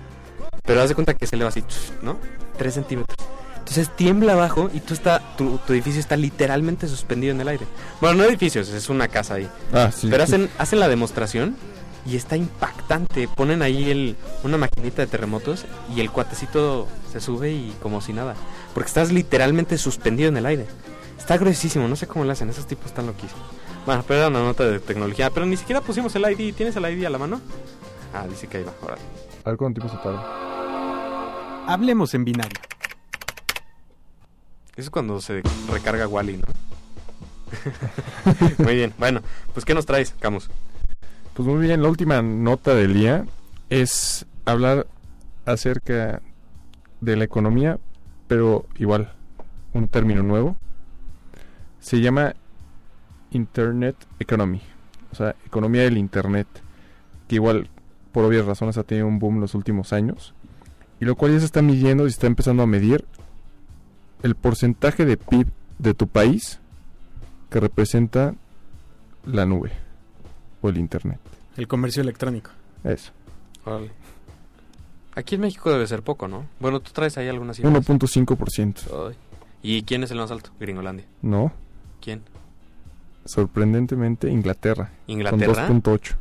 Pero haz de cuenta que se eleva así, ¿no? 3 centímetros. Entonces tiembla abajo y tú está, tu, tu edificio está literalmente suspendido en el aire. Bueno, no edificios, es una casa ahí. Ah, sí. Pero hacen, hacen la demostración y está impactante. Ponen ahí el, una maquinita de terremotos y el cuatecito se sube y como si nada. Porque estás literalmente suspendido en el aire. Está gruesísimo, no sé cómo lo hacen, esos tipos están loquísimos. Bueno, pero era una nota de tecnología, pero ni siquiera pusimos el ID. ¿Tienes el ID a la mano? Ah, dice que ahí va, órale. A ver cuánto tiempo se tarda. Hablemos en binario. Eso es cuando se recarga Wally, ¿no? [laughs] Muy bien, bueno, pues ¿qué nos traes, Camus? Pues muy bien, la última nota del día es hablar acerca de la economía, pero igual, un término nuevo. Se llama Internet Economy, o sea, economía del Internet, que igual, por obvias razones, ha tenido un boom los últimos años, y lo cual ya se está midiendo y se está empezando a medir el porcentaje de PIB de tu país que representa la nube o el Internet. El comercio electrónico. Eso. Aquí en México debe ser poco, ¿no? Bueno, tú traes ahí algunas cifras. 1.5%. Ay. ¿Y quién es el más alto? Gringolandia. No, ¿Quién? Sorprendentemente Inglaterra. ¿Inglaterra? Con 2.8.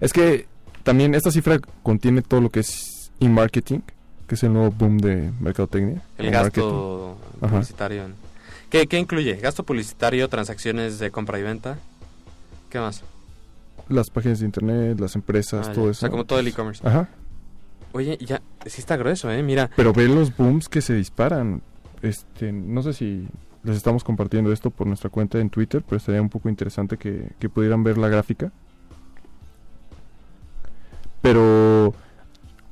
Es que también esta cifra contiene todo lo que es e-marketing, que es el nuevo boom de mercadotecnia. El gasto publicitario. ¿Qué, ¿Qué incluye? Gasto publicitario, transacciones de compra y venta. ¿Qué más? Las páginas de internet, las empresas, Ah, todo ya. eso. O sea, como todo el e-commerce. Ajá. Oye, ya, sí está grueso, ¿eh? Mira, Pero ve los booms que se disparan. Este, no sé si les estamos compartiendo esto por nuestra cuenta en Twitter, pero estaría un poco interesante que, que pudieran ver la gráfica. Pero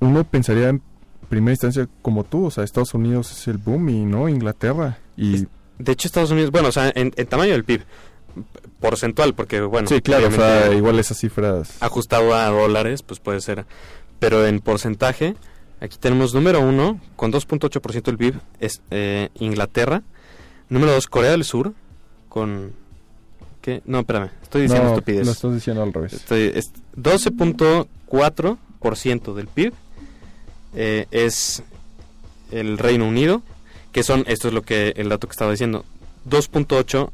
uno pensaría en primera instancia como tú, o sea, Estados Unidos es el boom y no Inglaterra. Y de hecho Estados Unidos, bueno, o sea, en, en tamaño del PIB, porcentual, porque, bueno, sí, claro, o sea, igual esas cifras. ajustado a dólares, pues puede ser. Pero en porcentaje, aquí tenemos número uno, con 2.8% del PIB, es eh, Inglaterra. Número dos, Corea del Sur, con... ¿Qué? No, espérame, estoy diciendo no, estupidez. lo estás diciendo al revés. Estoy, es 12.4% del PIB eh, es el Reino Unido, que son, esto es lo que el dato que estaba diciendo, 2.8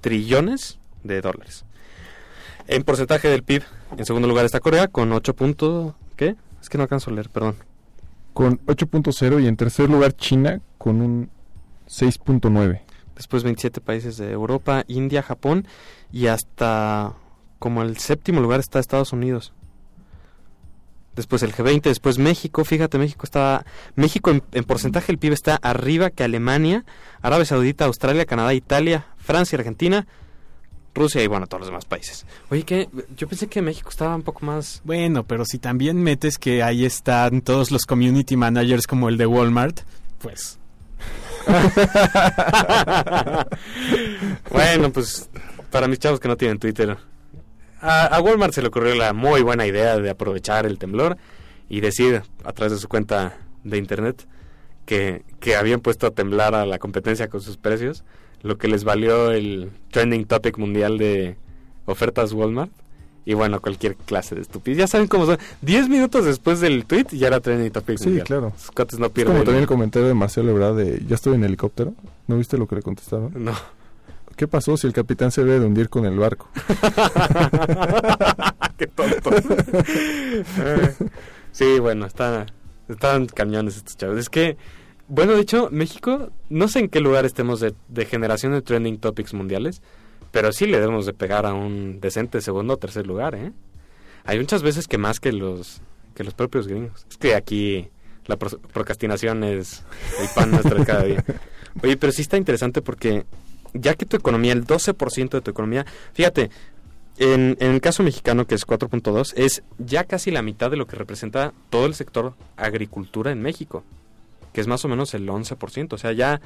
trillones de dólares. En porcentaje del PIB, en segundo lugar está Corea con 8. punto- ¿Qué? Es que no alcanzo a leer, perdón. Con 8.0 y en tercer lugar China con un 6.9. Después 27 países de Europa, India, Japón y hasta como el séptimo lugar está Estados Unidos. Después el G20, después México, fíjate, México está México en, en porcentaje del PIB está arriba que Alemania, Arabia Saudita, Australia, Canadá, Italia, Francia, Argentina, Rusia y bueno, todos los demás países. Oye, que yo pensé que México estaba un poco más Bueno, pero si también metes que ahí están todos los community managers como el de Walmart, pues [laughs] bueno, pues para mis chavos que no tienen Twitter, a, Walmart se le ocurrió la muy buena idea de aprovechar el temblor y decir a través de su cuenta de internet que, que habían puesto a temblar a la competencia con sus precios, lo que les valió el trending topic mundial de ofertas Walmart Y bueno, cualquier clase de estupidez. Ya saben cómo son. 10 minutos después del tweet ya era trending topic. Sí, mundial. claro. Cuates no Es pierden. como también el comentario de Marcelo Ebrard de ya estoy en helicóptero. ¿No viste lo que le contestaron? No. ¿Qué pasó si el capitán se debe de hundir con el barco? [laughs] Qué tonto. Eh, sí, bueno, están, están cañones estos chavos. Es que, bueno, de hecho, México, no sé en qué lugar estemos de, de generación de trending topics mundiales, pero sí le debemos de pegar a un decente segundo o tercer lugar, ¿eh? Hay muchas veces que más que los que los propios gringos. Es que aquí la pro- procrastinación es el pan nuestro de cada día. [laughs] Oye, pero sí está interesante porque ya que tu economía, el 12% de tu economía, fíjate, en, en el caso mexicano, que es 4.2, es ya casi la mitad de lo que representa todo el sector agricultura en México, que es más o menos el 11%. O sea, ya,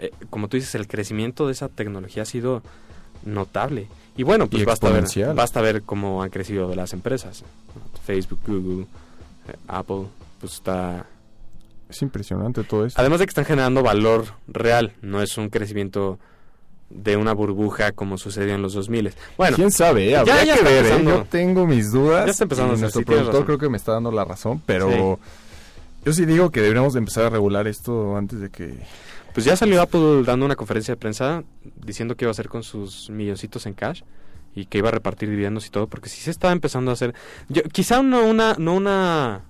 eh, como tú dices, el crecimiento de esa tecnología ha sido notable. Y bueno, pues Y basta ver, basta ver cómo han crecido las empresas. Facebook, Google, eh, Apple, pues está... Es impresionante todo esto. Además de que están generando valor real, no es un crecimiento de una burbuja como sucedió en los 2000. Bueno, ¿Quién sabe? eh? ya- Habría ya que está ver, ¿eh? empezando. Yo tengo mis dudas. Ya está empezando y nuestro sí, productor creo que me está dando la razón, pero yo sí digo que deberíamos de empezar a regular esto antes de que... Pues ya salió Apple dando una conferencia de prensa diciendo que iba a hacer con sus milloncitos en cash y que iba a repartir dividendos y todo, porque sí se estaba empezando a hacer, yo, quizá no una, no una,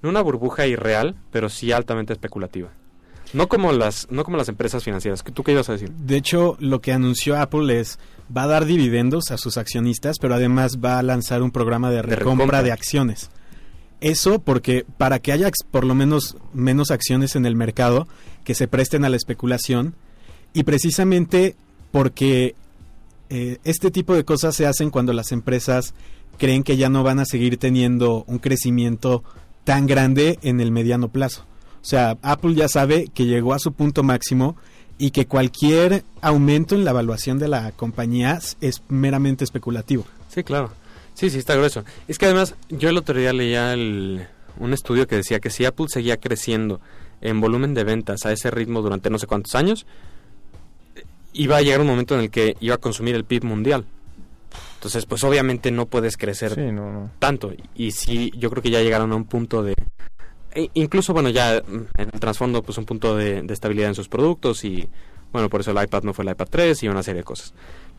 no una burbuja irreal, pero sí altamente especulativa. No como las, no como las empresas financieras. ¿Tú qué ibas a decir? De hecho, lo que anunció Apple es va a dar dividendos a sus accionistas, pero además va a lanzar un programa de recompra recompra. de acciones. Eso porque para que haya por lo menos menos acciones en el mercado que se presten a la especulación y precisamente porque eh, este tipo de cosas se hacen cuando las empresas creen que ya no van a seguir teniendo un crecimiento tan grande en el mediano plazo. O sea, Apple ya sabe que llegó a su punto máximo y que cualquier aumento en la evaluación de la compañía es meramente especulativo. Sí, claro. Sí, sí, está grueso. Es que además, yo el otro día leía el- un estudio que decía que si Apple seguía creciendo en volumen de ventas a ese ritmo durante no sé cuántos años, iba a llegar un momento en el que iba a consumir el PIB mundial. Entonces, pues obviamente no puedes crecer Sí, no, no. tanto. Y sí, yo creo que ya llegaron a un punto de... e- incluso, bueno, ya en el trasfondo, pues un punto de, de estabilidad en sus productos y, bueno, por eso el iPad no fue el iPad 3 y una serie de cosas.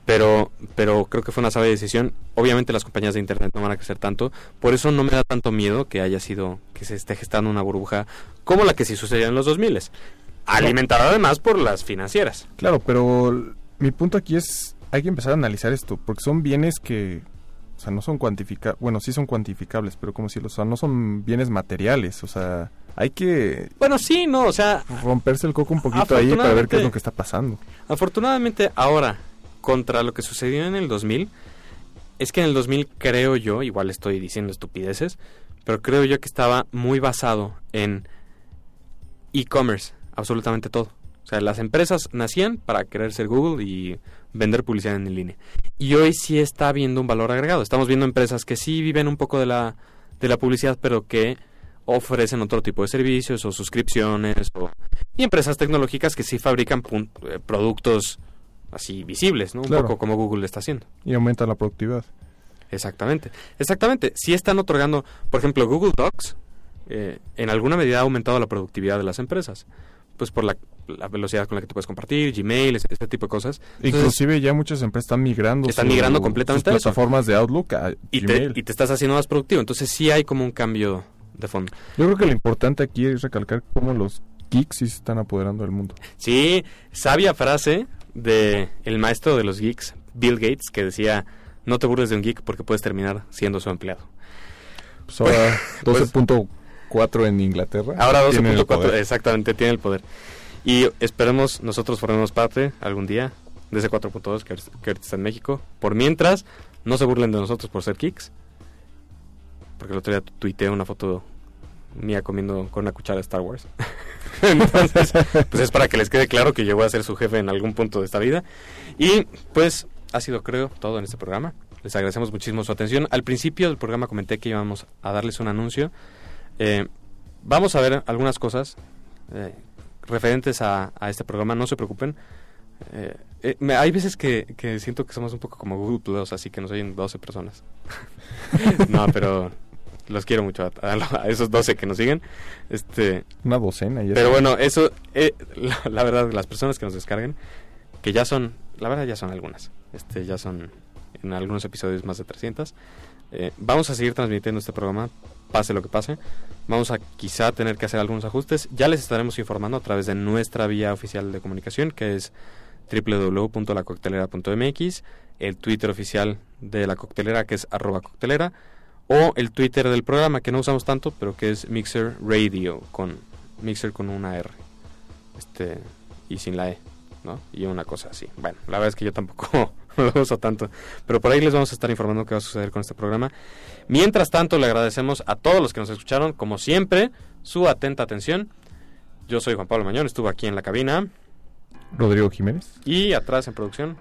Pero, pero creo que fue una sabia decisión. Obviamente las compañías de Internet no van a crecer tanto. Por eso no me da tanto miedo que haya sido, que se esté gestando una burbuja como la que sí sucedió en los 2000. Alimentada además por las financieras. Claro, pero mi punto aquí es, hay que empezar a analizar esto, porque son bienes que, o sea, no son cuantificables, bueno, sí son cuantificables, pero como si, o sea, no son bienes materiales, o sea, hay que Bueno, sí, no, o sea, romperse el coco un poquito ahí para ver qué es lo que está pasando. Afortunadamente ahora, contra lo que sucedió en el 2000, es que en el 2000 creo yo, igual estoy diciendo estupideces, pero creo yo que estaba muy basado en e-commerce, absolutamente todo. O sea, las empresas nacían para querer ser Google y vender publicidad en línea. Y hoy sí está habiendo un valor agregado. Estamos viendo empresas que sí viven un poco de la, de la publicidad, pero que ofrecen otro tipo de servicios o suscripciones o y empresas tecnológicas que sí fabrican eh, productos así visibles, ¿no? Un Claro. poco como Google está haciendo. Y aumenta la productividad. Exactamente. Exactamente. Sí están otorgando, por ejemplo, Google Docs eh, en alguna medida ha aumentado la productividad de las empresas. Pues por la, la velocidad con la que te puedes compartir, Gmail, ese, ese tipo de cosas. Entonces, Inclusive ya muchas empresas están migrando Están migrando completamente sus eso. plataformas de Outlook a y, te, Gmail. y te estás haciendo más productivo. Entonces sí hay como un cambio de fondo. Yo creo que lo importante aquí es recalcar cómo los geeks sí se están apoderando del mundo. Sí, sabia frase de el maestro de los geeks, Bill Gates, que decía, no te burles de un geek porque puedes terminar siendo su empleado. Pues ahora Pues- 12.4 en Inglaterra. Ahora tienen el 12.4, poder. exactamente, tiene el poder. Y esperemos nosotros formemos parte algún día de ese 4.2 que, ahorita- que ahorita está en México. Por mientras, no se burlen de nosotros por ser geeks. Porque el otro día tu- tuiteé una foto mía comiendo con una cuchara de Star Wars. [laughs] Entonces, pues es para que les quede claro que voy a ser su jefe en algún punto de esta vida. Y pues ha sido, creo, todo en este programa. Les agradecemos muchísimo su atención. Al principio del programa comenté que íbamos a darles un anuncio. Eh, vamos a ver algunas cosas eh, referentes a, a este programa, no se preocupen. Eh, hay veces que, que siento que somos un poco como Google así que nos oyen 12 personas. [laughs] no, pero los quiero mucho a, a- [laughs] a esos 12 que nos siguen. Este, Una docena. Ya pero bueno, eso, eh, [laughs] la, la verdad, las personas que nos descarguen, que ya son, la verdad ya son algunas, este, ya son en algunos episodios más de 300. Eh, vamos a seguir transmitiendo este programa, pase lo que pase. Vamos a quizá tener que hacer algunos ajustes. Ya les estaremos informando a través de nuestra vía oficial de comunicación, que es www.lacoctelera.mx, el Twitter oficial de la coctelera, que es arroba coctelera, o el Twitter del programa, que no usamos tanto, pero que es Mixer Radio, con Mixer con una R. Este, y sin la E, ¿no? Y una cosa así. Bueno, la verdad es que yo tampoco [laughs] lo uso tanto. Pero por ahí les vamos a estar informando qué va a suceder con este programa. Mientras tanto, le agradecemos a todos los que nos escucharon, como siempre, su atenta atención. Yo soy Juan Pablo Mañón, estuve aquí en la cabina Rodrigo Jiménez. y atrás en producción,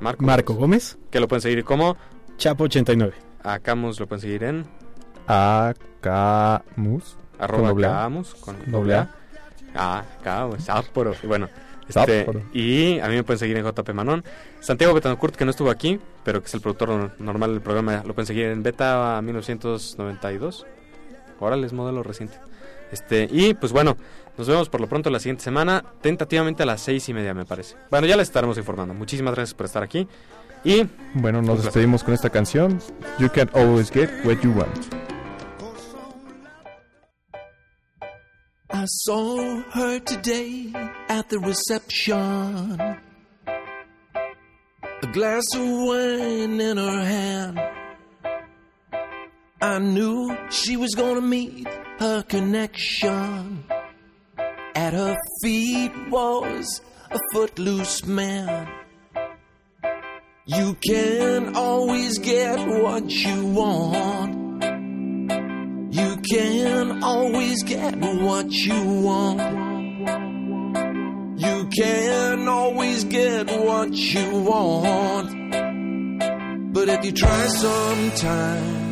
Marco. Marco Gómez, Que lo pueden seguir como Chapo 89. A Camus, lo pueden seguir en Acamus. arroba doble A. Camus con Doble A. A. Ah, Camus, bueno, este, y a mí me pueden seguir en JP Manon. Santiago Betancourt, que no estuvo aquí, pero que es el productor no- normal del programa, lo pueden seguir en Beta 1992. Órale, es modelo reciente. Este, y pues bueno, nos vemos por lo pronto la siguiente semana, tentativamente a las seis y media me parece. Bueno, ya les estaremos informando. Muchísimas gracias por estar aquí. Y Bueno, Un nos placer. despedimos con esta canción. You can always get what you want. I saw her today at the reception. A glass of wine in her hand. I knew she was gonna meet her connection. At her feet was a footloose man. You can always get what you want. You can always get what you want. You can always get what you want. But if you try sometime,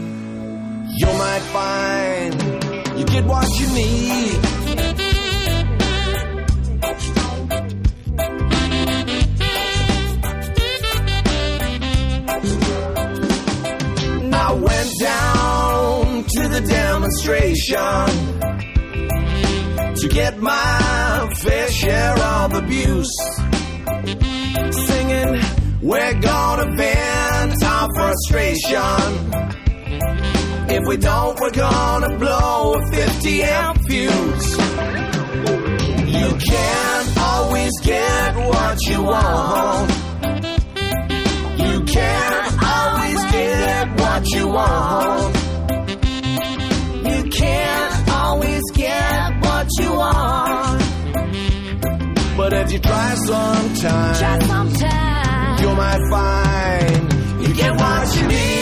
you might find you get what you need. Demonstration to get my fair share of abuse. Singing, we're gonna vent our frustration. If we don't, we're gonna blow a 50 amp fuse. You can't always get what you want. You can't always get what you want can't always get what you want. But if you try sometimes, try sometimes you might find you, you get, get what, what you need.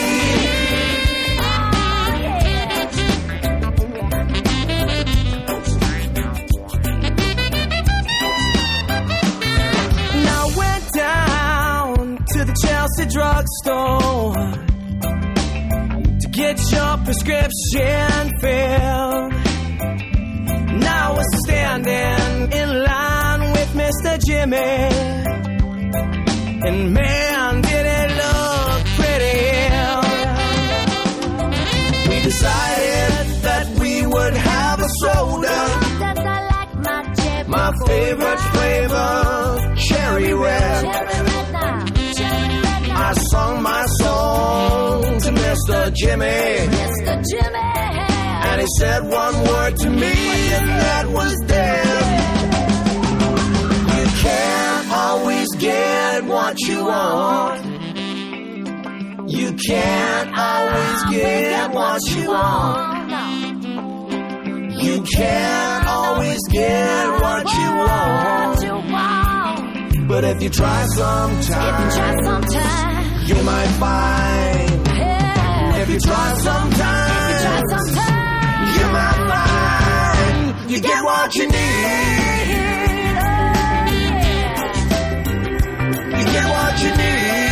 Chelsea drugstore get your prescription filled. Now we're standing in line with Mr. Jimmy. And man, did it look pretty. We decided that we would have a soda. That I like my favorite flavor, cherry red. Cherry red I sung my song to Mr. Jimmy. Mr. Jimmy. And he said one word to me, and that was dead. You can't always get what you want. You can't always get what you want. You can't always get what you want. You. But if you try If you try sometime, sometime. you might find. Yeah. If you try sometime, Try sometime. you might find you get what you need. You get what you need.